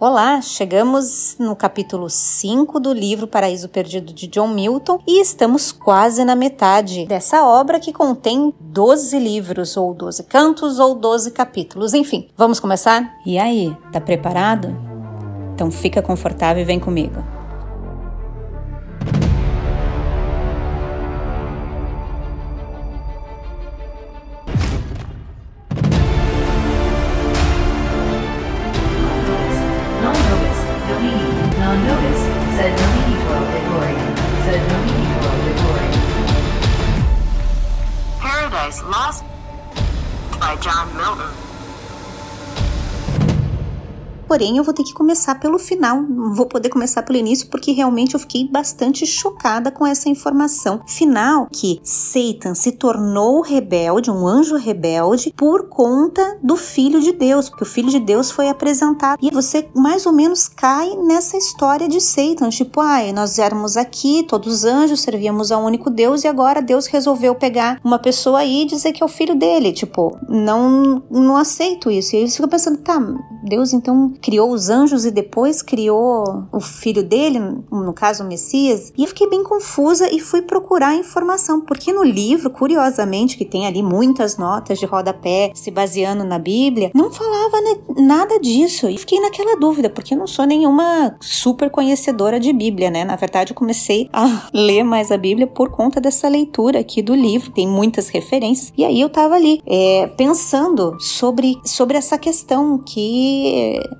Olá, chegamos no capítulo 5 do livro Paraíso Perdido de John Milton e estamos quase na metade dessa obra que contém 12 livros, ou 12 cantos, ou 12 capítulos. Enfim, vamos começar? E aí, tá preparado? Então fica confortável e vem comigo. Paradise Lost by John Milton. Porém, eu vou ter que começar pelo final, não vou poder começar pelo início porque realmente eu fiquei bastante chocada com essa informação final que Satan se tornou rebelde, um anjo rebelde, por conta do filho de Deus, porque o filho de Deus foi apresentado. E você mais ou menos cai nessa história de Satan, tipo, ai, ah, nós éramos aqui, todos os anjos servíamos ao único Deus e agora Deus resolveu pegar uma pessoa aí e dizer que é o filho dele, tipo, não não aceito isso. E aí você fica pensando, tá, Deus então criou os anjos e depois criou o filho dele, no caso o Messias, e eu fiquei bem confusa e fui procurar informação, porque no livro, curiosamente, que tem ali muitas notas de rodapé se baseando na Bíblia, não falava nada disso. E fiquei naquela dúvida, porque eu não sou nenhuma super conhecedora de Bíblia, né? Na verdade, eu comecei a ler mais a Bíblia por conta dessa leitura aqui do livro, tem muitas referências, e aí eu tava ali é, pensando sobre, sobre essa questão que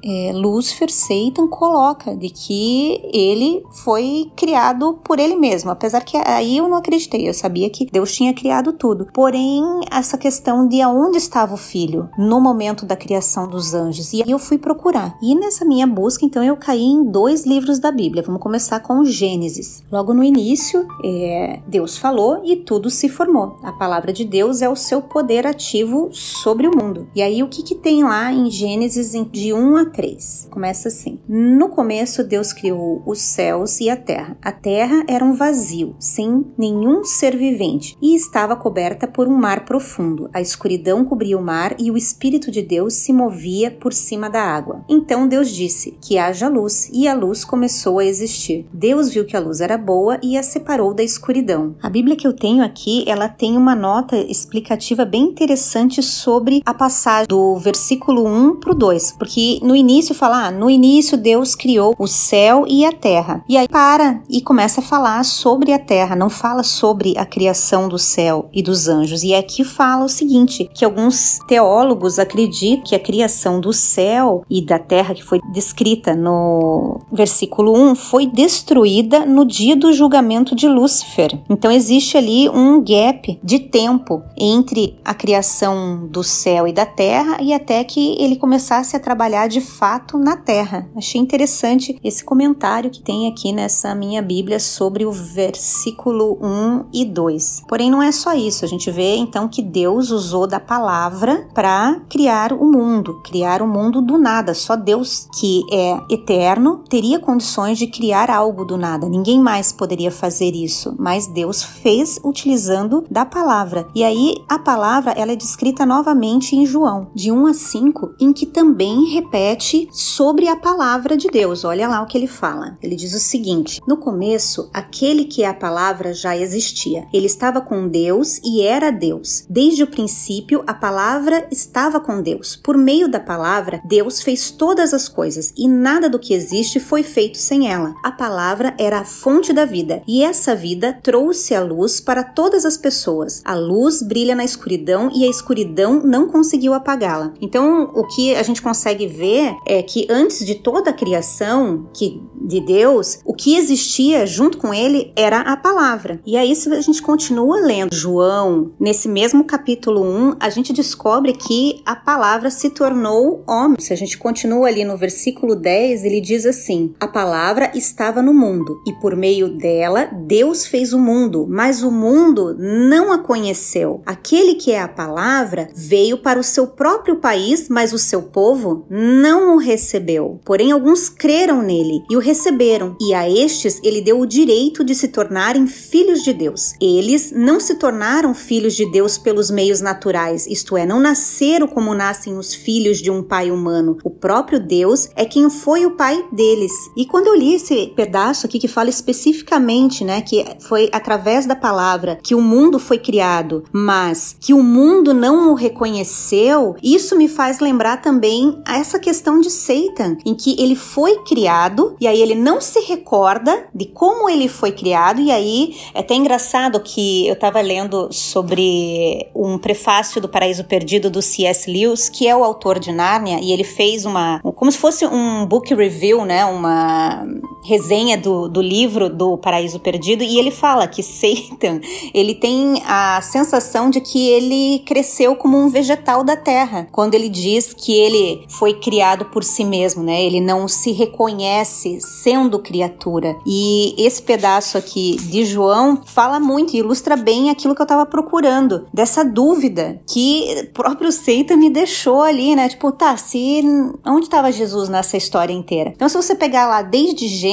é, Lúcifer, Satan, coloca de que ele foi criado por ele mesmo. Apesar que aí eu não acreditei, eu sabia que Deus tinha criado tudo. Porém, essa questão de aonde estava o filho no momento da criação dos anjos. E aí eu fui procurar. E nessa minha busca, então, eu caí em dois livros da Bíblia. Vamos começar com Gênesis. Logo no início, é, Deus falou e tudo se formou. A palavra de Deus é o seu poder ativo sobre o mundo. E aí, o que, que tem lá em Gênesis de 1 a 3? Começa assim: No começo, Deus criou os céus e a terra. A terra era um vazio, sem nenhum ser vivente, e estava coberta por um mar profundo. A escuridão cobria o mar e o Espírito de Deus se movia por cima da água. Então Deus disse: Que haja luz, e a luz começou a existir. Deus viu que a luz era boa e a separou da escuridão. A Bíblia que eu tenho aqui, ela tem uma nota explicativa bem interessante sobre a passagem do versículo 1 para o 2, porque no início fala falar, no início Deus criou o céu e a terra. E aí para e começa a falar sobre a terra, não fala sobre a criação do céu e dos anjos. E aqui fala o seguinte, que alguns teólogos acreditam que a criação do céu e da terra que foi descrita no versículo 1 foi destruída no dia do julgamento de Lúcifer. Então existe ali um gap de tempo entre a criação do céu e da terra e até que ele começasse a trabalhar de fato na terra. Achei interessante esse comentário que tem aqui nessa minha Bíblia sobre o versículo 1 e 2. Porém, não é só isso. A gente vê então que Deus usou da palavra para criar o mundo, criar o mundo do nada. Só Deus, que é eterno, teria condições de criar algo do nada. Ninguém mais poderia fazer isso, mas Deus fez utilizando da palavra. E aí a palavra ela é descrita novamente em João, de 1 a 5, em que também repete sobre a palavra de Deus. Olha lá o que ele fala. Ele diz o seguinte: No começo, aquele que é a palavra já existia. Ele estava com Deus e era Deus. Desde o princípio, a palavra estava com Deus. Por meio da palavra, Deus fez todas as coisas e nada do que existe foi feito sem ela. A palavra era a fonte da vida e essa vida trouxe a luz para todas as pessoas. A luz brilha na escuridão e a escuridão não conseguiu apagá-la. Então, o que a gente consegue ver é que antes de toda a criação que de Deus, o que existia junto com ele era a palavra. E aí, se a gente continua lendo João, nesse mesmo capítulo 1, a gente descobre que a palavra se tornou homem. Se a gente continua ali no versículo 10, ele diz assim: A palavra estava no mundo, e por meio dela Deus fez o mundo, mas o mundo não a conheceu. Aquele que é a palavra veio para o seu próprio país, mas o seu povo povo não o recebeu, porém alguns creram nele e o receberam, e a estes ele deu o direito de se tornarem filhos de Deus. Eles não se tornaram filhos de Deus pelos meios naturais, isto é, não nasceram como nascem os filhos de um pai humano. O próprio Deus é quem foi o pai deles. E quando eu li esse pedaço aqui que fala especificamente, né, que foi através da palavra que o mundo foi criado, mas que o mundo não o reconheceu, isso me faz lembrar também essa questão de Satan, em que ele foi criado e aí ele não se recorda de como ele foi criado, e aí é até engraçado que eu estava lendo sobre um prefácio do Paraíso Perdido do C.S. Lewis, que é o autor de Nárnia, e ele fez uma, como se fosse um book review, né, uma resenha do, do livro do Paraíso Perdido, e ele fala que Satan, ele tem a sensação de que ele cresceu como um vegetal da terra, quando ele diz que ele foi criado por si mesmo, né? Ele não se reconhece sendo criatura. E esse pedaço aqui de João fala muito e ilustra bem aquilo que eu estava procurando, dessa dúvida que próprio Satan me deixou ali, né? Tipo, tá, se onde estava Jesus nessa história inteira? Então, se você pegar lá desde Gênesis,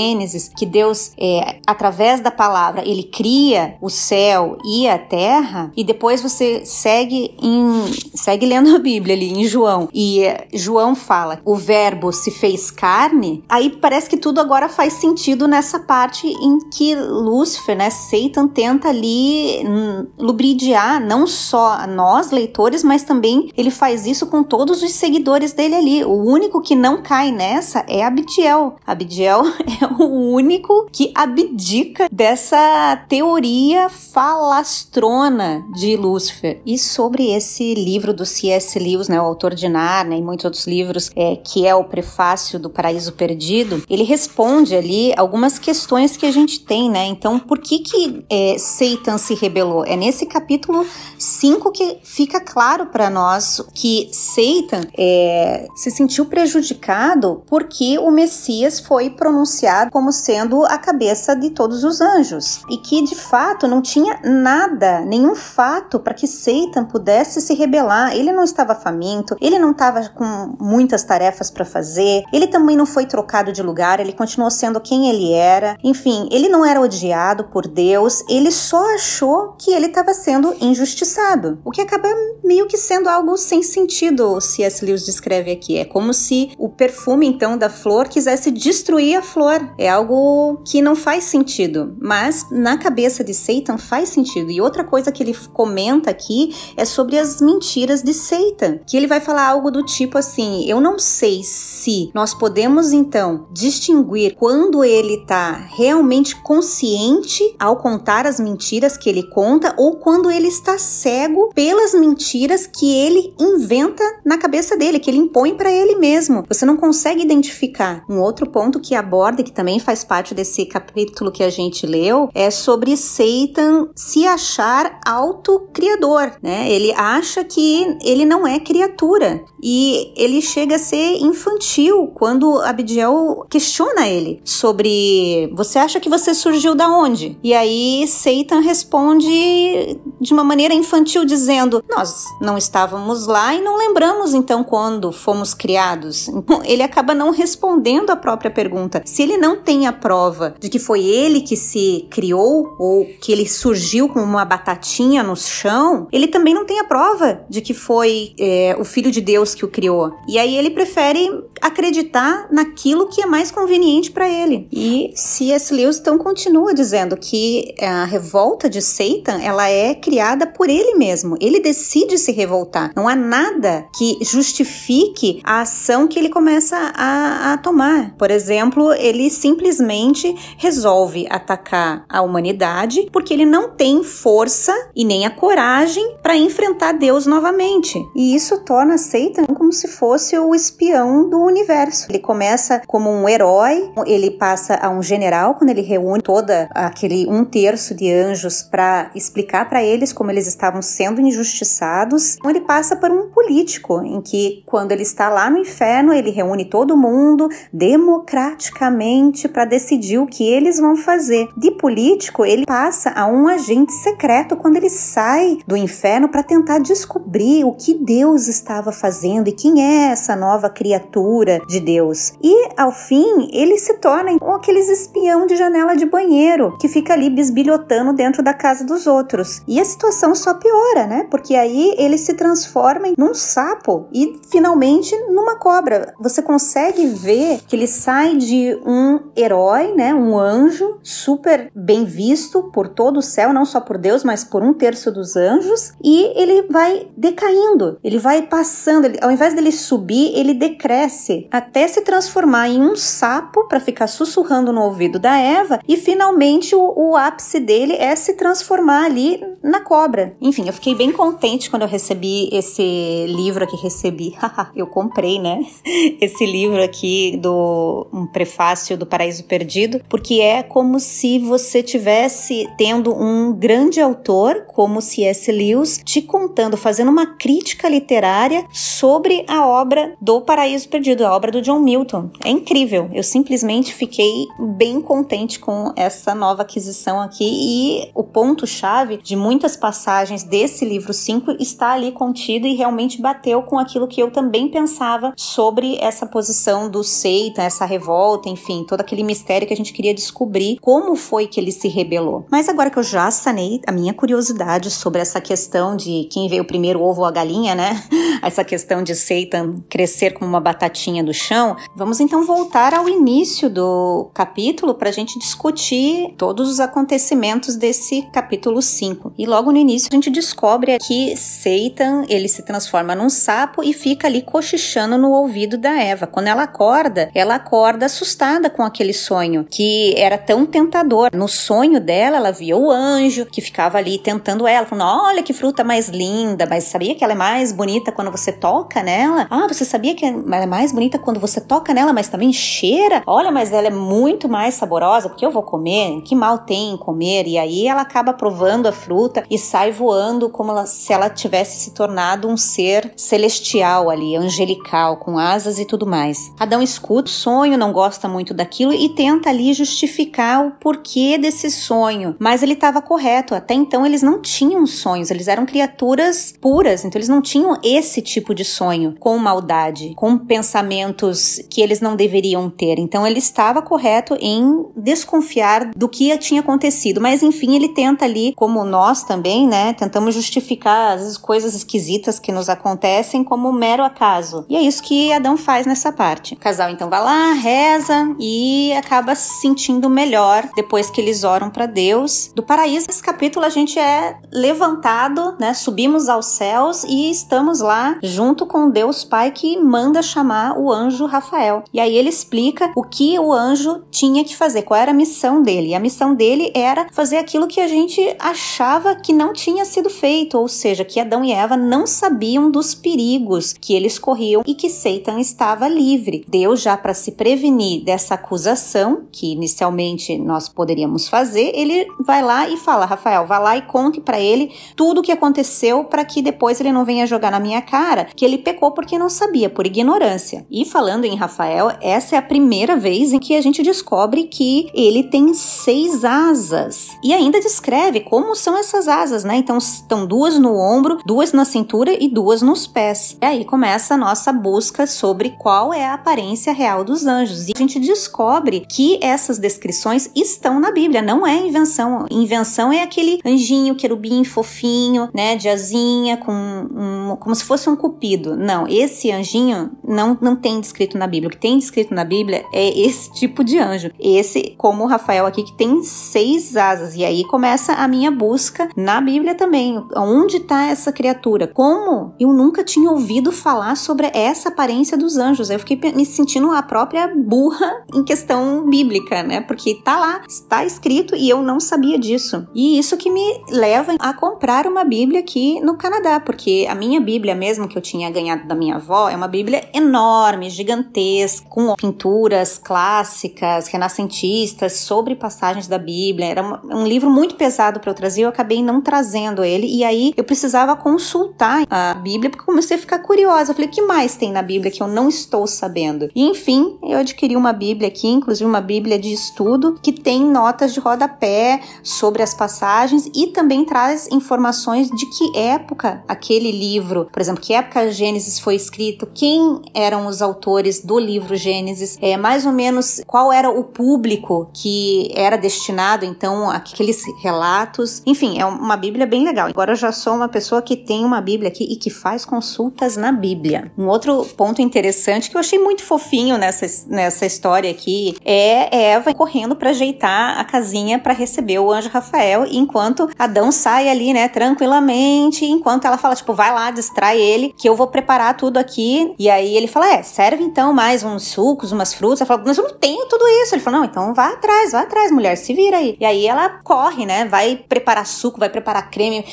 que Deus, é, através da palavra, ele cria o céu e a terra, e depois você segue em segue lendo a Bíblia ali em João, e é, João fala: o verbo se fez carne, aí parece que tudo agora faz sentido nessa parte em que Lúcifer, né, Satan tenta ali hum, lubridiar não só nós leitores, mas também ele faz isso com todos os seguidores dele ali. O único que não cai nessa é Abdiel. Abdiel é o único que abdica dessa teoria falastrona de Lúcifer. E sobre esse livro do C.S. Lewis, né, o autor de Narnia e muitos outros livros, é, que é o prefácio do Paraíso Perdido, ele responde ali algumas questões que a gente tem, né? Então, por que que é, Satan se rebelou? É nesse capítulo 5 que fica claro para nós que Satan é, se sentiu prejudicado porque o Messias foi pronunciado como sendo a cabeça de todos os anjos e que de fato não tinha nada, nenhum fato para que Satan pudesse se rebelar. Ele não estava faminto, ele não estava com muitas tarefas para fazer, ele também não foi trocado de lugar, ele continuou sendo quem ele era. Enfim, ele não era odiado por Deus, ele só achou que ele estava sendo injustiçado, o que acaba meio que sendo algo sem sentido, C.S. Lewis descreve aqui. É como se o perfume então da flor quisesse destruir a flor. É algo que não faz sentido, mas na cabeça de Satan faz sentido. E outra coisa que ele comenta aqui é sobre as mentiras de Satan, que ele vai falar algo do tipo assim: eu não sei se nós podemos então distinguir quando ele está realmente consciente ao contar as mentiras que ele conta ou quando ele está cego pelas mentiras que ele inventa na cabeça dele, que ele impõe para ele mesmo. Você não consegue identificar. Um outro ponto que aborda, que também faz parte desse capítulo que a gente leu, é sobre Satan se achar autocriador, né? Ele acha que ele não é criatura e ele chega a ser infantil quando Abdiel questiona ele sobre você acha que você surgiu da onde? E aí Satan responde de uma maneira infantil dizendo: "Nós não estávamos lá e não lembramos então quando fomos criados". Então, ele acaba não respondendo a própria pergunta. Se ele não tem a prova de que foi ele que se criou ou que ele surgiu com uma batatinha no chão, ele também não tem a prova de que foi é, o filho de Deus que o criou. E aí ele prefere acreditar naquilo que é mais conveniente para ele. E C.S. Lewis então continua dizendo que a revolta de Satan ela é criada por ele mesmo. Ele decide se revoltar. Não há nada que justifique a ação que ele começa a, a tomar. Por exemplo, ele simplesmente resolve atacar a humanidade porque ele não tem força e nem a coragem para enfrentar Deus novamente. E isso torna Satan como se fosse o espião do universo universo. Ele começa como um herói, ele passa a um general quando ele reúne toda aquele um terço de anjos para explicar para eles como eles estavam sendo injustiçados. Então ele passa por um político em que quando ele está lá no inferno, ele reúne todo mundo democraticamente para decidir o que eles vão fazer. De político, ele passa a um agente secreto quando ele sai do inferno para tentar descobrir o que Deus estava fazendo e quem é essa nova criatura de Deus. E ao fim, ele se torna aqueles espião de janela de banheiro que fica ali bisbilhotando dentro da casa dos outros. E a situação só piora, né? Porque aí ele se transforma num sapo e finalmente numa cobra. Você consegue ver que ele sai de um herói, né? Um anjo super bem visto por todo o céu, não só por Deus, mas por um terço dos anjos, e ele vai decaindo, ele vai passando, ao invés dele subir, ele decresce até se transformar em um sapo para ficar sussurrando no ouvido da Eva, e finalmente o, o ápice dele é se transformar ali na cobra. Enfim, eu fiquei bem contente quando eu recebi esse livro aqui, recebi, eu comprei, né? Esse livro aqui do um prefácio do Paraíso Perdido, porque é como se você tivesse tendo um grande autor como C.S. Lewis te contando, fazendo uma crítica literária sobre a obra do Paraíso Perdido, a obra do John Milton. É incrível. Eu simplesmente fiquei bem contente com essa nova aquisição aqui e o ponto chave de muitas passagens desse livro 5 está ali contido e realmente bateu com aquilo que eu também pensava sobre essa posição do Satan, essa revolta, enfim, todo aquele mistério que a gente queria descobrir como foi que ele se rebelou. Mas agora que eu já sanei a minha curiosidade sobre essa questão de quem veio primeiro, o ovo ou a galinha, né? Essa questão de Satan crescer como uma batatinha do chão, vamos então voltar ao início do capítulo para a gente discutir todos os acontecimentos desse capítulo 5. E logo no início a gente descobre que Satan ele se transforma num sapo e fica ali cochichando no ouvido da Eva. Quando ela acorda, ela acorda assustada com aquele sonho que era tão tentador. No sonho dela, ela via o anjo que ficava ali tentando ela, falando: Olha que fruta mais linda, mas sabia que ela é mais bonita quando você toca nela? Ah, você sabia que ela é mais bonita quando você toca nela, mas também cheira? Olha, mas ela é muito mais saborosa, porque eu vou comer? Que mal tem em comer? E aí ela acaba provando a fruta e sai voando como ela, se ela tivesse se tornado um ser celestial ali, angelical, com asas e tudo mais. Adão escuta o sonho, não gosta muito daquilo e tenta ali justificar o porquê desse sonho, mas ele estava correto. Até então eles não tinham sonhos, eles eram criaturas puras, então eles não tinham esse tipo de sonho com maldade, com pensamentos que eles não deveriam ter. Então ele estava correto em desconfiar do que tinha acontecido, mas enfim, ele tenta ali, como nós também, né, tentamos justificar as coisas esquisitas que nos acontecem como mero acaso. E é isso que Adão faz nessa parte. O casal então vai lá, reza e acaba se sentindo melhor depois que eles oram para Deus. Do paraíso, nesse capítulo a gente é levantado, né? Subimos aos céus e estamos lá junto com Deus Pai que manda chamar o anjo Rafael. E aí ele explica o que o anjo tinha que fazer, qual era a missão dele. E a missão dele era fazer aquilo que a gente achava que não tinha sido feito, ou seja, que Adão e Eva não sabiam dos perigos que eles corriam e que Satan estava livre. Deus já para se prevenir dessa acusação que inicialmente nós poderíamos fazer, ele vai lá e fala: Rafael, vá lá e conte para ele tudo o que aconteceu para que depois ele não venha jogar na minha cara que ele pecou porque não sabia, por ignorância. E falando em Rafael, essa é a primeira vez em que a gente descobre que ele tem seis asas e ainda descreve como são essas asas, né? Então estão duas no ombro, duas na cintura e duas nos pés. E aí começa a nossa busca sobre qual é a aparência real dos anjos. E a gente descobre que essas descrições estão na Bíblia, não é invenção. Invenção é aquele anjinho, querubim fofinho, né, de asinha, com um, como se fosse um cupido. Não, esse anjinho não, não tem descrito na Bíblia. O que tem descrito na Bíblia é esse tipo de anjo. Esse, como o Rafael aqui, que tem seis asas. E aí começa a minha busca na Bíblia também. Onde está essa criatura? Como eu nunca tinha ouvido falar sobre essa aparência dos anjos? Eu fiquei me sentindo a própria burra em questão bíblica, né? Porque tá lá, está escrito e eu não sabia disso. E isso que me leva a comprar uma Bíblia aqui no Canadá, porque a minha Bíblia mesmo que eu tinha ganhado da minha avó é uma Bíblia enorme gigantesca, com pinturas clássicas, renascentistas sobre passagens da Bíblia. Era um livro muito pesado para eu trazer, eu acabei não trazendo ele e aí eu precisava consultar a Bíblia porque comecei a ficar curiosa. Eu falei, o que mais tem na Bíblia que eu não estou sabendo? E enfim, eu adquiri uma Bíblia aqui, inclusive uma Bíblia de estudo que tem notas de rodapé sobre as passagens e também traz informações de que época aquele livro, por exemplo, que época Gênesis foi escrito, quem eram os autores do livro Gênesis, é mais ou menos qual era o público que era destinado então àqueles relatos. Enfim, é uma Bíblia bem legal. Agora eu já sou uma pessoa que tem uma Bíblia aqui e que faz consultas na Bíblia. Um outro ponto interessante que eu achei muito fofinho nessa, nessa história aqui é Eva correndo para ajeitar a casinha para receber o anjo Rafael, enquanto Adão sai ali, né, tranquilamente, enquanto ela fala, tipo, vai lá, distrai ele, que eu vou preparar tudo aqui. E aí ele fala, é, serve então mais uns sucos, umas frutas. Ela fala, mas eu não tenho tudo isso. Ele fala, não, então vá atrás, vá atrás, mulher, se vira aí. E aí ela corre, né, vai preparar suco, vai preparar creme,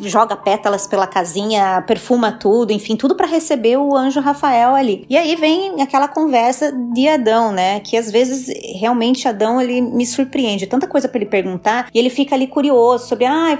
joga pétalas pela casinha, perfuma tudo, enfim, tudo para receber o anjo Rafael ali. E aí vem aquela conversa de Adão, né, que às vezes realmente Adão ele me surpreende, tanta coisa para ele perguntar, e ele fica ali curioso sobre, ah,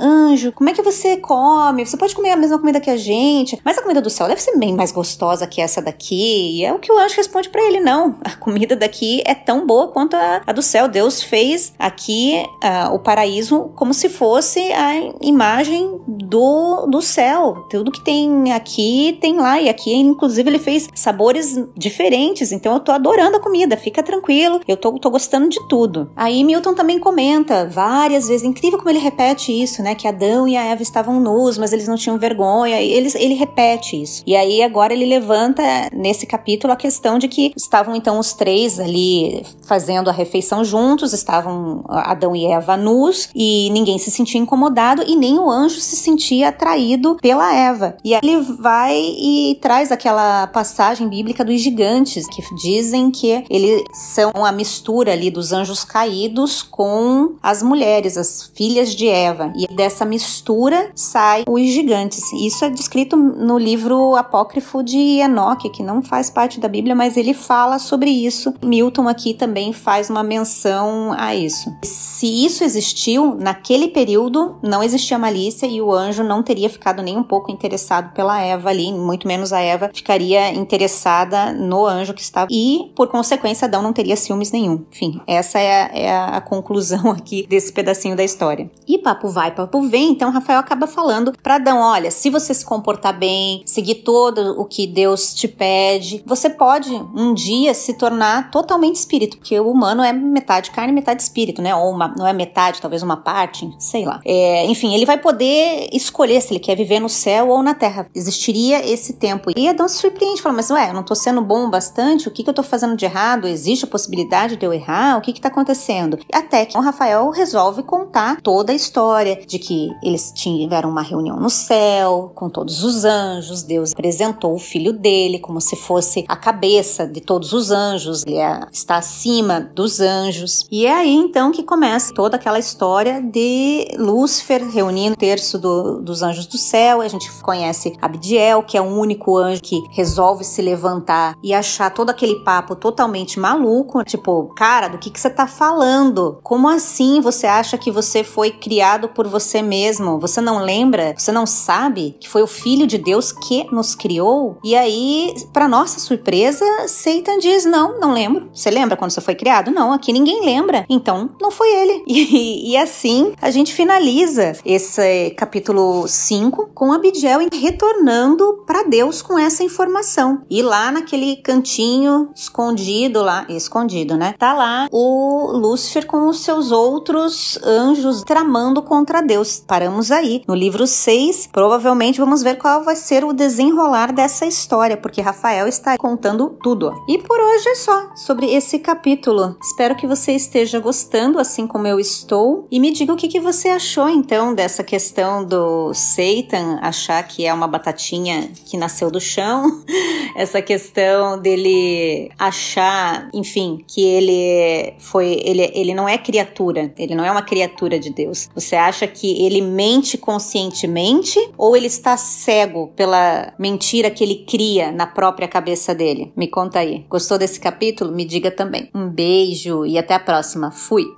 anjo, como é que você come? Você pode comer a mesma comida que a gente, mas a comida do céu deve ser bem mais gostosa que essa daqui. E é o que o anjo responde para ele: não, a comida daqui é tão boa quanto a, a do céu. Deus fez aqui uh, o paraíso como se fosse a imagem do, do céu. Tudo que tem aqui tem lá, e aqui, inclusive, ele fez sabores diferentes. Então eu tô adorando a comida, fica tranquilo, eu tô, tô gostando de tudo. Aí Milton também comenta várias vezes, incrível como ele repete isso, né? Que Adão e a Eva estavam nus, mas eles não tinham vergonha. Eles, ele repete isso. E aí agora ele levanta nesse capítulo a questão de que estavam então os três ali fazendo a refeição juntos, estavam Adão e Eva nus e ninguém se sentia incomodado e nem o anjo se sentia atraído pela Eva. E aí ele vai e traz aquela passagem bíblica dos gigantes que dizem que eles são a mistura ali dos anjos caídos com as mulheres, as filhas de Eva. E dessa mistura sai os gigantes. Isso é descrito no livro apócrifo de Enoque, que não faz parte da Bíblia, mas ele fala sobre isso. Milton aqui também faz uma menção a isso. Se isso existiu, naquele período não existia malícia e o anjo não teria ficado nem um pouco interessado pela Eva ali, muito menos a Eva ficaria interessada no anjo que estava. E, por consequência, Adão não teria ciúmes nenhum. Enfim, essa é a, é a conclusão aqui desse pedacinho da história. E papo vai, papo vem, então Rafael acaba falando para Adão: olha, se você se comportar bem, seguir todo o que Deus te pede, você pode um dia se tornar totalmente espírito, porque o humano é metade carne, metade espírito, né? Ou uma, não é metade, talvez uma parte, sei lá. É, enfim, ele vai poder escolher se ele quer viver no céu ou na terra. Existiria esse tempo. E Adão se surpreende, fala: mas ué, eu não tô sendo bom bastante? O que, que eu tô fazendo de errado? Existe a possibilidade de eu errar? O que que tá acontecendo? Até que o Rafael resolve contar toda a história de que eles tiveram uma reunião no céu com todos os anjos, Deus apresentou o filho dele como se fosse a cabeça de todos os anjos, ele é, está acima dos anjos. E é aí então que começa toda aquela história de Lúcifer reunindo o terço do, dos anjos do céu. A gente conhece Abdiel, que é o único anjo que resolve se levantar e achar todo aquele papo totalmente maluco, tipo, cara, do que, que você tá falando? Como assim você acha que você foi criado por você mesmo? Você não lembra? Você não sabe que foi o Filho de Deus que nos criou? E aí, para nossa surpresa, Satan diz: Não, não lembro. Você lembra quando você foi criado? Não, aqui ninguém lembra. Então, não foi ele. E, e assim a gente finaliza esse capítulo 5 com Abidiel retornando para Deus com essa informação. E lá naquele cantinho escondido lá, escondido, né? Tá lá o Lúcifer com os seus outros anjos tramando contra Deus. Paramos aí. No livro 6, provavelmente vamos ver qual vai ser o desenrolar dessa história, porque Rafael está contando tudo. E por hoje é só sobre esse capítulo. Espero que você esteja gostando, assim como eu estou. E me diga o que, que você achou então dessa questão do Satan achar que é uma batatinha que nasceu do chão, essa questão dele achar, enfim, que ele foi. Ele, ele não é criatura, ele não é uma criatura de Deus. Você acha que ele mente conscientemente ou ele está cego pela mentira que ele cria na própria cabeça dele? Me conta aí. Gostou desse capítulo? Me diga também. Um beijo e até a próxima. Fui!